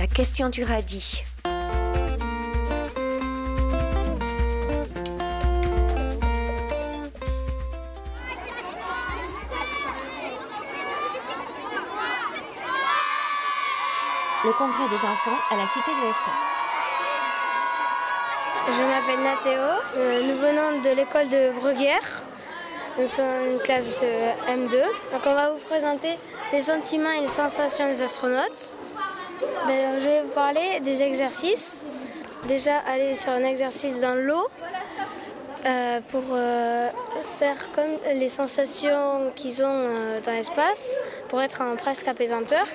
La question du radis. Le congrès des enfants à la Cité de l'Espace. Je m'appelle Nathéo, euh, nous venons de l'école de Bruguière. Nous sommes une classe euh, M2. Donc on va vous présenter les sentiments et les sensations des astronautes. Ben, je vais vous parler des exercices. Déjà aller sur un exercice dans l'eau euh, pour euh, faire comme les sensations qu'ils ont euh, dans l'espace pour être en presque apaisanteur.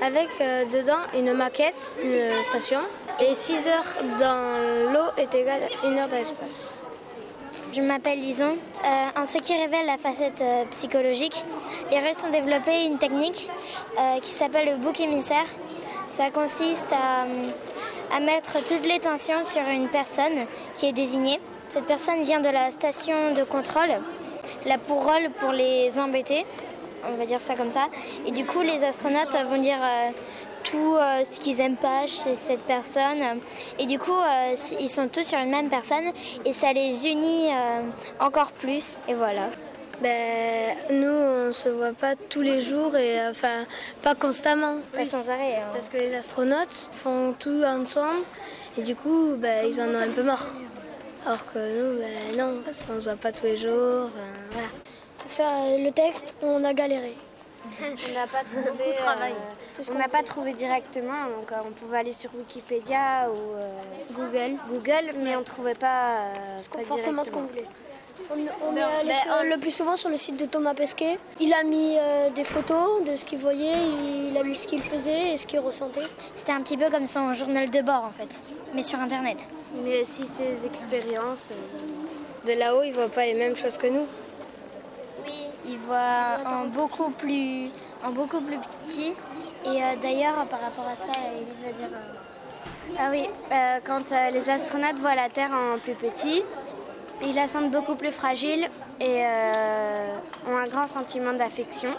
Avec euh, dedans une maquette, une station. Et 6 heures dans l'eau est égal à 1 heure dans l'espace. Je m'appelle Lison. Euh, en ce qui révèle la facette euh, psychologique, les Russes ont développé une technique euh, qui s'appelle le bouc émissaire. Ça consiste à, mettre toutes les tensions sur une personne qui est désignée. Cette personne vient de la station de contrôle, la pourrole pour les embêter, on va dire ça comme ça. Et du coup, les astronautes vont dire euh, tout euh, ce qu'ils aiment pas chez cette personne. Et du coup, euh, ils sont tous sur une même personne et ça les unit encore plus. Et voilà. Ben, nous, on se voit pas tous les jours et euh, enfin pas constamment. Pas sans arrêt. hein. Parce que les astronautes font tout ensemble et du coup, ben, ils en ont un peu marre. Alors que nous, ben, non, parce qu'on se voit pas tous les jours. enfin, voilà. Pour faire le texte, on a galéré. On n'a pas trouvé. euh, on n'a pas trouvé directement, donc euh, on pouvait aller sur Wikipédia ou euh, Google. Google, mais on trouvait pas. euh, pas forcément ce qu'on voulait. On, on est allé sur- le plus souvent sur le site de Thomas Pesquet. Il a mis euh, des photos de ce qu'il voyait, il a mis ce qu'il faisait et ce qu'il ressentait. C'était un petit peu comme son journal de bord en fait, mais sur internet. Mais si ces expériences. euh, De là-haut, ils voient pas les mêmes choses que nous. Oui, il voit en beaucoup plus, en beaucoup plus petit. Et euh, d'ailleurs, par rapport à ça, Elise va dire. euh, Ah oui, euh, quand euh, les astronautes voient la Terre en plus petit, ils la sentent beaucoup plus fragile et euh, ont un grand sentiment d'affection.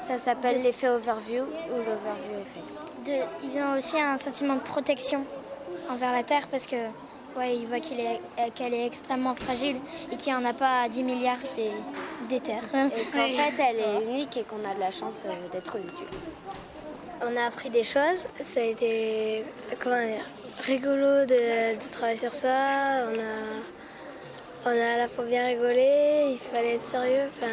Ça s'appelle l'effet overview ou l'overview effect. de- ils ont aussi un sentiment de protection envers la Terre parce que ouais, ils voient est- euh, qu'elle est extrêmement fragile et qu'il n'y en a pas 10 milliards des, des terres. Et qu'en fait, elle est unique et qu'on a de la chance euh, d'être dessus. On a appris des choses. Ça a été comment dire, rigolo de, de travailler sur ça. On a, on a à la fois bien rigolé. Il fallait être sérieux. Enfin,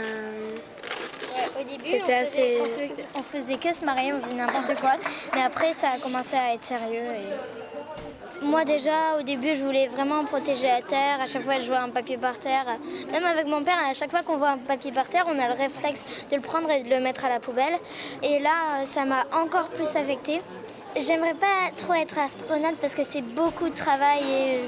Au début, C'était on faisait, assez- on, faisait, on faisait que se marier, on faisait n'importe quoi. Mais après, ça a commencé à être sérieux. Et... Moi, déjà, au début, je voulais vraiment protéger la terre. À chaque fois, je vois un papier par terre. Même avec mon père, à chaque fois qu'on voit un papier par terre, on a le réflexe de le prendre et de le mettre à la poubelle. Et là, ça m'a encore plus affectée. J'aimerais pas trop être astronaute parce que c'est beaucoup de travail et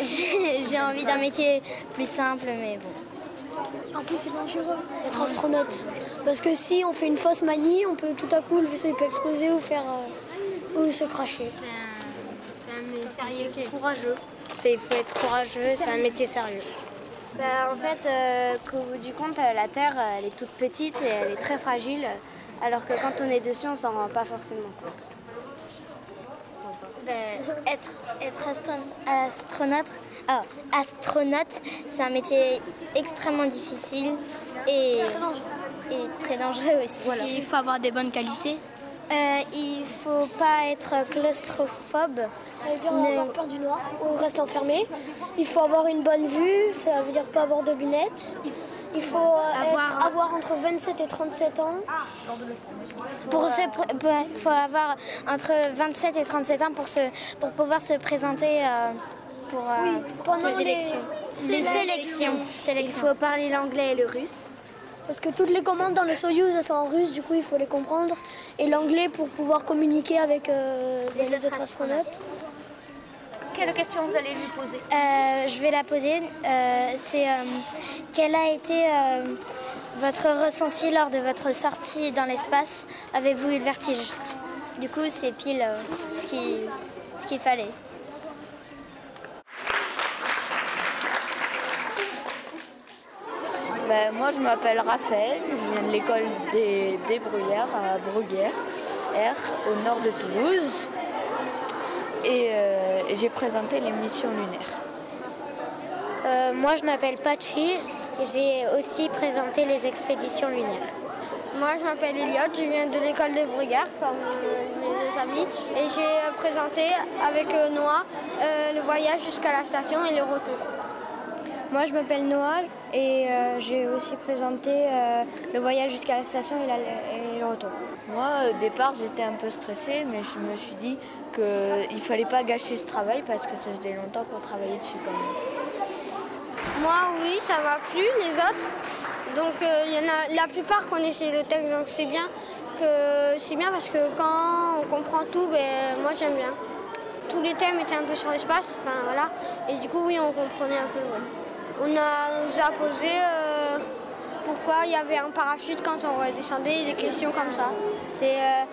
j'ai envie d'un métier plus simple, mais bon. En plus, c'est dangereux d'être astronaute. Parce que si on fait une fausse manie, on peut tout à coup, le vaisseau il peut exploser ou faire. euh, ou se cracher. c'est un métier courageux. Il faut être courageux. C'est un métier sérieux. Bah, en fait, euh, qu'au bout du compte, euh, la Terre, elle est toute petite et elle est très fragile, alors que quand on est dessus, on s'en rend pas forcément compte. Ben, être être astron- astronaute, ah, astronaute, c'est un métier extrêmement difficile et et très dangereux aussi. Il faut avoir des bonnes qualités. Euh, il faut pas être claustrophobe. Ça veut dire Ne- avoir peur du noir ou rester enfermé. Il faut avoir une bonne vue, ça veut dire pas avoir de lunettes. Il faut Avoir- être- avoir entre 27 et 37 ans. Pour se, il faut avoir entre 27 et 37 ans pour se, pour pouvoir se présenter euh, pour, euh, pour les les- élections. Les sélections. Il faut parler l'anglais et le russe. Parce que toutes les commandes dans le Soyuz sont en russe, du coup il faut les comprendre. Et l'anglais pour pouvoir communiquer avec euh, les, autres astronautes. Quelle question vous allez lui poser? Euh, je vais la poser. Euh, c'est euh, quel a été euh, votre ressenti lors de votre sortie dans l'espace? Avez-vous eu le vertige? Du coup, c'est pile euh, ce qui- ce qu'il fallait. Ben, moi, je m'appelle Raphaël, je viens de l'école des, des Bruyères à Bruguière, R, au nord de Toulouse. J'ai présenté les missions lunaires. Euh, moi, je m'appelle Pachi et j'ai aussi présenté les expéditions lunaires. Moi, je m'appelle Elliot, je viens de l'école de Brugard, comme euh, mes deux amis, et j'ai euh, présenté avec euh, Noah euh, le voyage jusqu'à la station et le retour. Moi, je m'appelle Noah et euh, j'ai aussi présenté euh, le voyage jusqu'à la station et, la- et le retour. Moi, au départ, j'étais un peu stressée, mais je me suis dit qu'il ne fallait pas gâcher ce travail parce que ça faisait longtemps qu'on travaillait dessus quand même. Moi, oui, ça m'a plu, les autres. Donc, euh, y en a la plupart connaissaient le texte, donc c'est bien que c'est bien parce que quand on comprend tout, ben, moi j'aime bien. Tous les thèmes étaient un peu sur l'espace, enfin voilà, et du coup, oui, on comprenait un peu. ouais. On a, nous a posé euh, pourquoi il y avait un parachute quand on redescendait, des questions comme ça. C'est euh,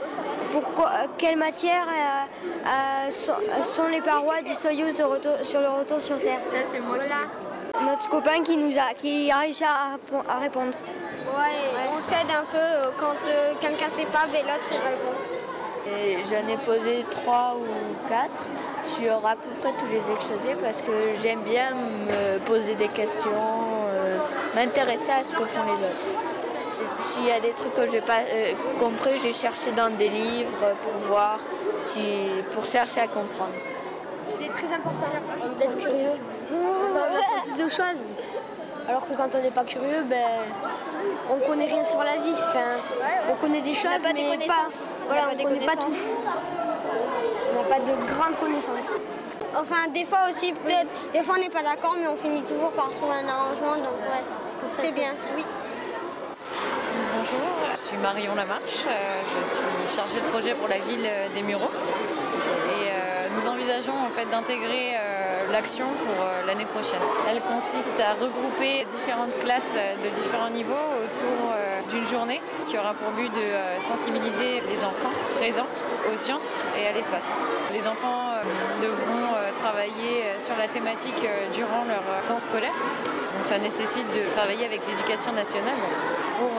pourquoi, quelle matière euh, sont, sont les parois du Soyuz sur le retour sur Terre? Ça, c'est moi. Notre copain qui nous a, qui a réussi à, répon- à répondre. Ouais, on s'aide un peu quand quelqu'un ne sait pas, ben, l'autre il répond. Et j'en ai posé trois ou quatre sur à peu près tous les exposés parce que j'aime bien me poser des questions, euh, m'intéresser à ce que font les autres. S'il y a des trucs que j'ai pas euh, compris, j'ai cherché dans des livres pour voir, si, pour chercher à comprendre. C'est très important d'être curieux savoir un peu plus de choses. Alors que quand on n'est pas curieux, ben, on connaît rien sur la vie. Enfin, on connaît des choses, pas mais pas, voilà, On n'a on pas connaît pas tout. On n'a pas de grandes connaissances. Enfin, des fois aussi, peut-être, des fois on n'est pas d'accord, mais on finit toujours par trouver un arrangement, donc ouais, c'est bien. Oui. Bonjour, je suis Marion Lamarche, euh, je suis chargée de projet pour la ville euh, des Mureaux nous envisageons en fait d'intégrer euh, l'action pour euh, l'année prochaine. Elle consiste à regrouper différentes classes euh, de différents niveaux autour d'une journée qui aura pour but de sensibiliser les enfants présents aux sciences et à l'espace. Les enfants devront travailler sur la thématique durant leur temps scolaire. Donc ça nécessite de travailler avec l'éducation nationale pour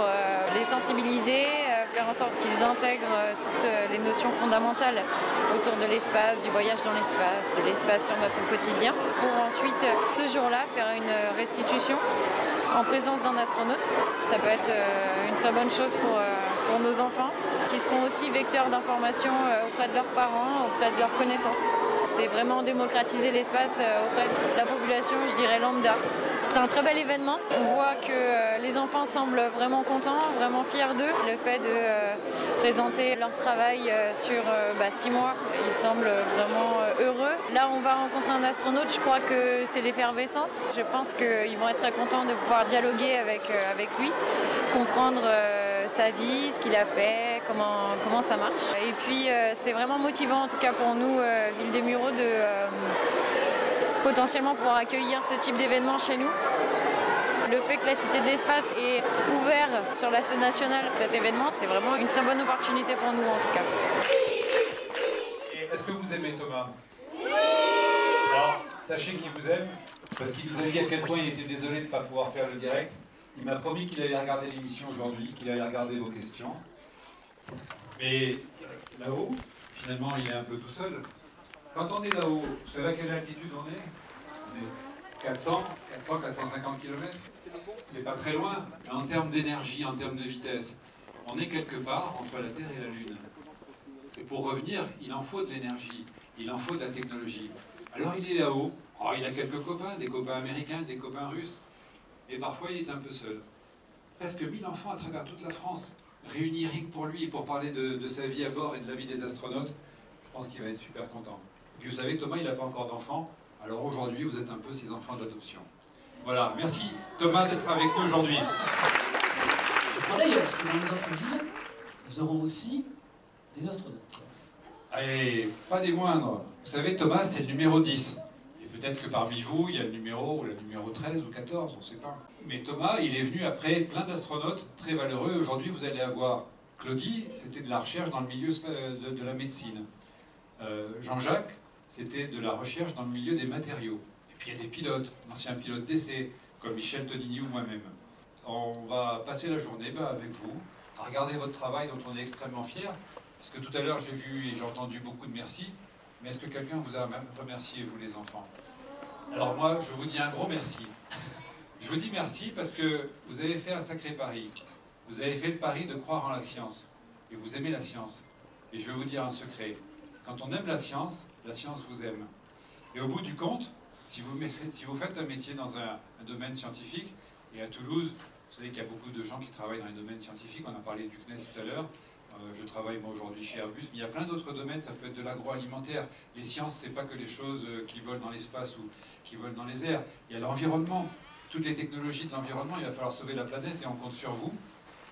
les sensibiliser, faire en sorte qu'ils intègrent euh, toutes euh, les notions fondamentales autour de l'espace, du voyage dans l'espace, de l'espace sur notre quotidien, pour ensuite euh, ce jour-là faire une restitution en présence d'un astronaute. Ça peut être une très bonne chose pour, pour nos enfants, qui seront aussi vecteurs d'information euh, auprès de leurs parents, auprès de leurs connaissances. C'est vraiment démocratiser l'espace euh, auprès de la population, je dirais lambda. C'est un très bel événement. On voit que euh, les enfants semblent vraiment contents, vraiment fiers d'eux. Le fait de présenter leur travail sur bah, six mois, ils semblent vraiment heureux. Là, on va rencontrer un astronaute. Je crois que c'est l'effervescence. Je pense qu'ils vont être très contents de pouvoir dialoguer avec, avec lui, comprendre sa vie, ce qu'il a fait, comment, comment ça marche. Et puis, euh, c'est vraiment motivant, en tout cas pour nous, euh, Ville des Mureaux, de euh, potentiellement pouvoir accueillir ce type d'événement chez nous. Le fait que la Cité de l'Espace est ouvert sur la scène nationale, cet événement, c'est vraiment une très bonne opportunité pour nous en tout cas. Est-ce que vous aimez Thomas? Alors, sachez qu'il vous aime, parce qu'il vous a dit à quel point il était désolé de ne pas pouvoir faire le direct. Il m'a promis qu'il allait regarder l'émission aujourd'hui, qu'il allait regarder vos questions. Mais là-haut, finalement, il est un peu tout seul. Quand on est là-haut, vous savez à quelle altitude on est? On est 400, 400, 450 km. C'est pas très loin, mais en termes d'énergie, en termes de vitesse, on est quelque part entre la Terre et la Lune. Et pour revenir, il en faut de l'énergie, il en faut de la technologie. Alors il est là-haut, Oh, il a quelques copains, des copains américains, des copains russes, et parfois il est un peu seul. Presque 1000 enfants à travers toute la France, réunis rien que pour lui et pour parler de, de sa vie à bord et de la vie des astronautes, je pense qu'il va être super content. Et puis vous savez, Thomas, il n'a pas encore d'enfants, alors aujourd'hui vous êtes un peu ses enfants d'adoption. Voilà, merci Thomas d'être avec nous aujourd'hui. Je crois d'ailleurs que dans les autres villes, nous aurons aussi des astronautes. Et pas des moindres. Vous savez, Thomas, c'est le numéro 10. Peut-être que parmi vous, il y a le numéro ou le numéro 13 ou 14, on ne sait pas. Mais Thomas, il est venu après plein d'astronautes très valeureux. Aujourd'hui, vous allez avoir Claudie, c'était de la recherche dans le milieu de, la médecine. Euh, Jean-Jacques, c'était de la recherche dans le milieu des matériaux. Et puis il y a des pilotes, d'anciens pilotes d'essai, comme Michel Tonini ou moi-même. On va passer la journée ben, avec vous, à regarder votre travail dont on est extrêmement fiers. Parce que tout à l'heure, j'ai vu et j'ai entendu beaucoup de merci. Mais est-ce que quelqu'un vous a remercié, vous les enfants? Alors moi, je vous dis un gros merci. je vous dis merci parce que vous avez fait un sacré pari. Vous avez fait le pari de croire en la science. Et vous aimez la science. Et je vais vous dire un secret. Quand on aime la science, la science vous aime. Et au bout du compte, si vous, faites un métier dans un, domaine scientifique, et à Toulouse, vous savez qu'il y a beaucoup de gens qui travaillent dans les domaines scientifiques, on a parlé du CNES tout à l'heure, je travaille moi aujourd'hui chez Airbus, mais il y a plein d'autres domaines, ça peut être de l'agroalimentaire. Les sciences, c'est pas que les choses euh, qui volent dans l'espace ou qui volent dans les airs. Il y a l'environnement, toutes les technologies de l'environnement, il va falloir sauver la planète et on compte sur vous.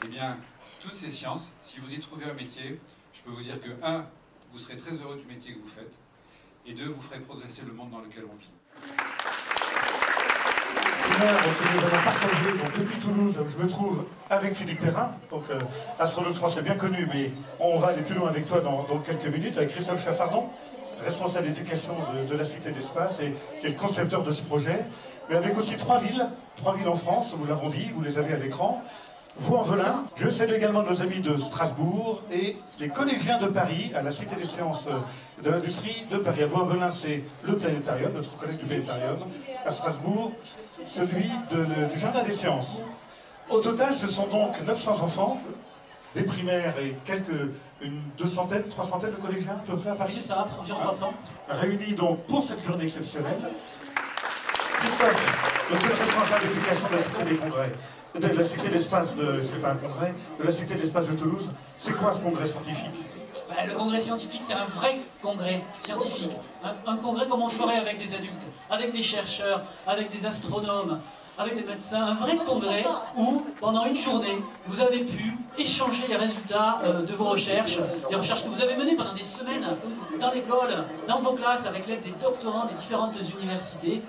Eh bien, toutes ces sciences, si vous y trouvez un métier, je peux vous dire que, un, vous serez très heureux du métier que vous faites, et deux, vous ferez progresser le monde dans lequel on vit. Donc, donc, depuis Toulouse, je me trouve avec Philippe Perrin, donc euh, astronaute français bien connu, mais on va aller plus loin avec toi dans, quelques minutes, avec Christophe Chaffardon, responsable d'éducation de, la Cité d'Espace et qui est le concepteur de ce projet, mais avec aussi trois villes, trois villes en France, vous l'avons dit, vous les avez à l'écran, vous en Velin. Je salue également nos amis de Strasbourg et les collégiens de Paris à la Cité des sciences de l'industrie de Paris. À vous en Velin, c'est le planétarium, notre collègue du planétarium. À Strasbourg, celui du Jardin des sciences. Au total, ce sont donc 900 enfants, des primaires et quelques, une deux centaines, trois centaines de collégiens à peu près à Paris. C'est ça, environ 300. Hein, réunis donc pour cette journée exceptionnelle. Christophe, le seul responsable d'éducation de la Cité des Congrès, de la Cité d'Espace, c'est un congrès, de la Cité d'Espace de Toulouse. C'est quoi ce congrès scientifique? Bah, Le congrès scientifique, c'est un vrai congrès scientifique. Un, congrès comme on ferait avec des adultes, avec des chercheurs, avec des astronomes, avec des médecins. Un vrai congrès où, pendant une journée, vous avez pu échanger les résultats euh, de vos recherches, des recherches que vous avez menées pendant des semaines dans l'école, dans vos classes, avec l'aide des doctorants des différentes universités.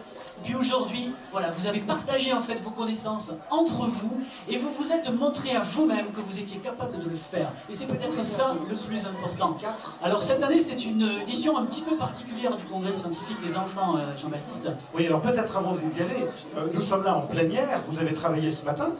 Puis aujourd'hui, voilà, vous avez partagé en fait vos connaissances entre vous et vous vous êtes montré à vous-même que vous étiez capable de le faire. Et c'est peut-être ça le plus important. Alors cette année, c'est une édition un petit peu particulière du Congrès scientifique des enfants, euh, Jean-Baptiste. Oui, alors peut-être avant d'y aller, euh, nous sommes là en plénière, vous avez travaillé ce matin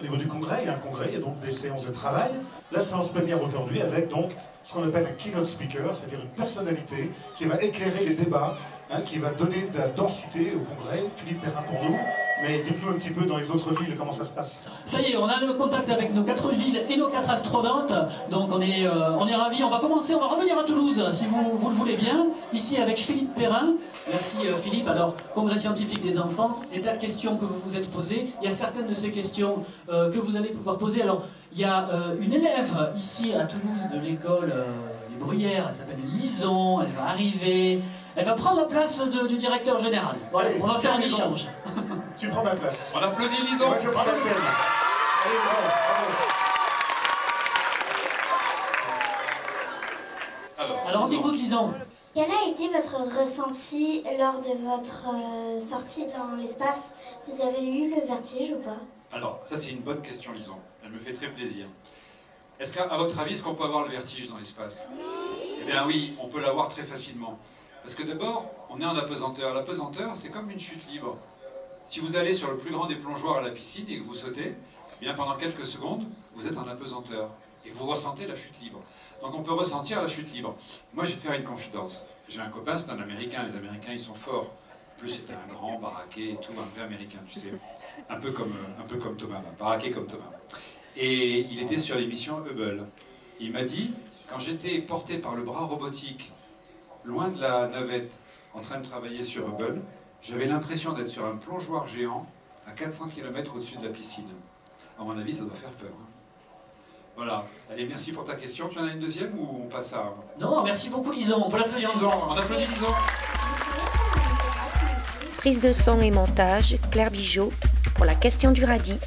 au niveau du congrès, il y a un congrès, il y a donc des séances de travail. La séance plénière aujourd'hui avec donc ce qu'on appelle un keynote speaker, c'est-à-dire une personnalité qui va éclairer les débats Hein, qui va donner de la densité au Congrès. Philippe Perrin pour nous. Mais dites-nous un petit peu dans les autres villes comment ça se passe. Ça y est, on a le contact avec nos quatre villes et nos quatre astronautes. Donc on est, euh, on est ravis. On va commencer, on va revenir à Toulouse, si vous, vous le voulez bien. Ici avec Philippe Perrin. Merci euh, Philippe. Alors, Congrès scientifique des enfants, des tas de questions que vous vous êtes posées. Il y a certaines de ces questions euh, que vous allez pouvoir poser. Alors, il y a une élève ici à Toulouse de l'école des Bruyères, elle s'appelle Lison, elle va arriver. Elle va prendre la place du directeur général. Voilà, on va faire un échange. Tu prends ma place. On applaudit Lison. Moi, je prends la tienne. Allez, Alors, Alors on t'écoute, Lison. Quel a été votre ressenti lors de votre euh, sortie dans l'espace? Vous avez eu le vertige ou pas? Alors, ça c'est une bonne question, Lison. Elle me fait très plaisir. Est-ce qu'à votre avis, est-ce qu'on peut avoir le vertige dans l'espace? Eh bien oui, on peut l'avoir très facilement. Parce que d'abord, on est en apesanteur. L'apesanteur, c'est comme une chute libre. Si vous allez sur le plus grand des plongeoires à la piscine et que vous sautez, eh bien pendant quelques secondes, vous êtes en apesanteur. Et vous ressentez la chute libre. Donc on peut ressentir la chute libre. Moi, je vais te faire une confidence. J'ai un copain, c'est un Américain. Les Américains, ils sont forts. En plus, c'était un grand baraqué et tout, un peu américain, tu sais. Un peu comme, un peu comme Thomas, baraqué comme Thomas. Et il était sur l'émission Hubble. Il m'a dit, quand j'étais porté par le bras robotique loin de la navette, en train de travailler sur Hubble, j'avais l'impression d'être sur un plongeoir géant à 400 km au-dessus de la piscine. À mon avis, ça doit faire peur. Hein. Voilà. Allez, merci pour ta question. Tu en as une deuxième ou on passe à... Non, merci beaucoup Lison. On peut l'applaudir. On applaudit Lison. Prise de son et montage, Claire Bijot, pour la question du radis.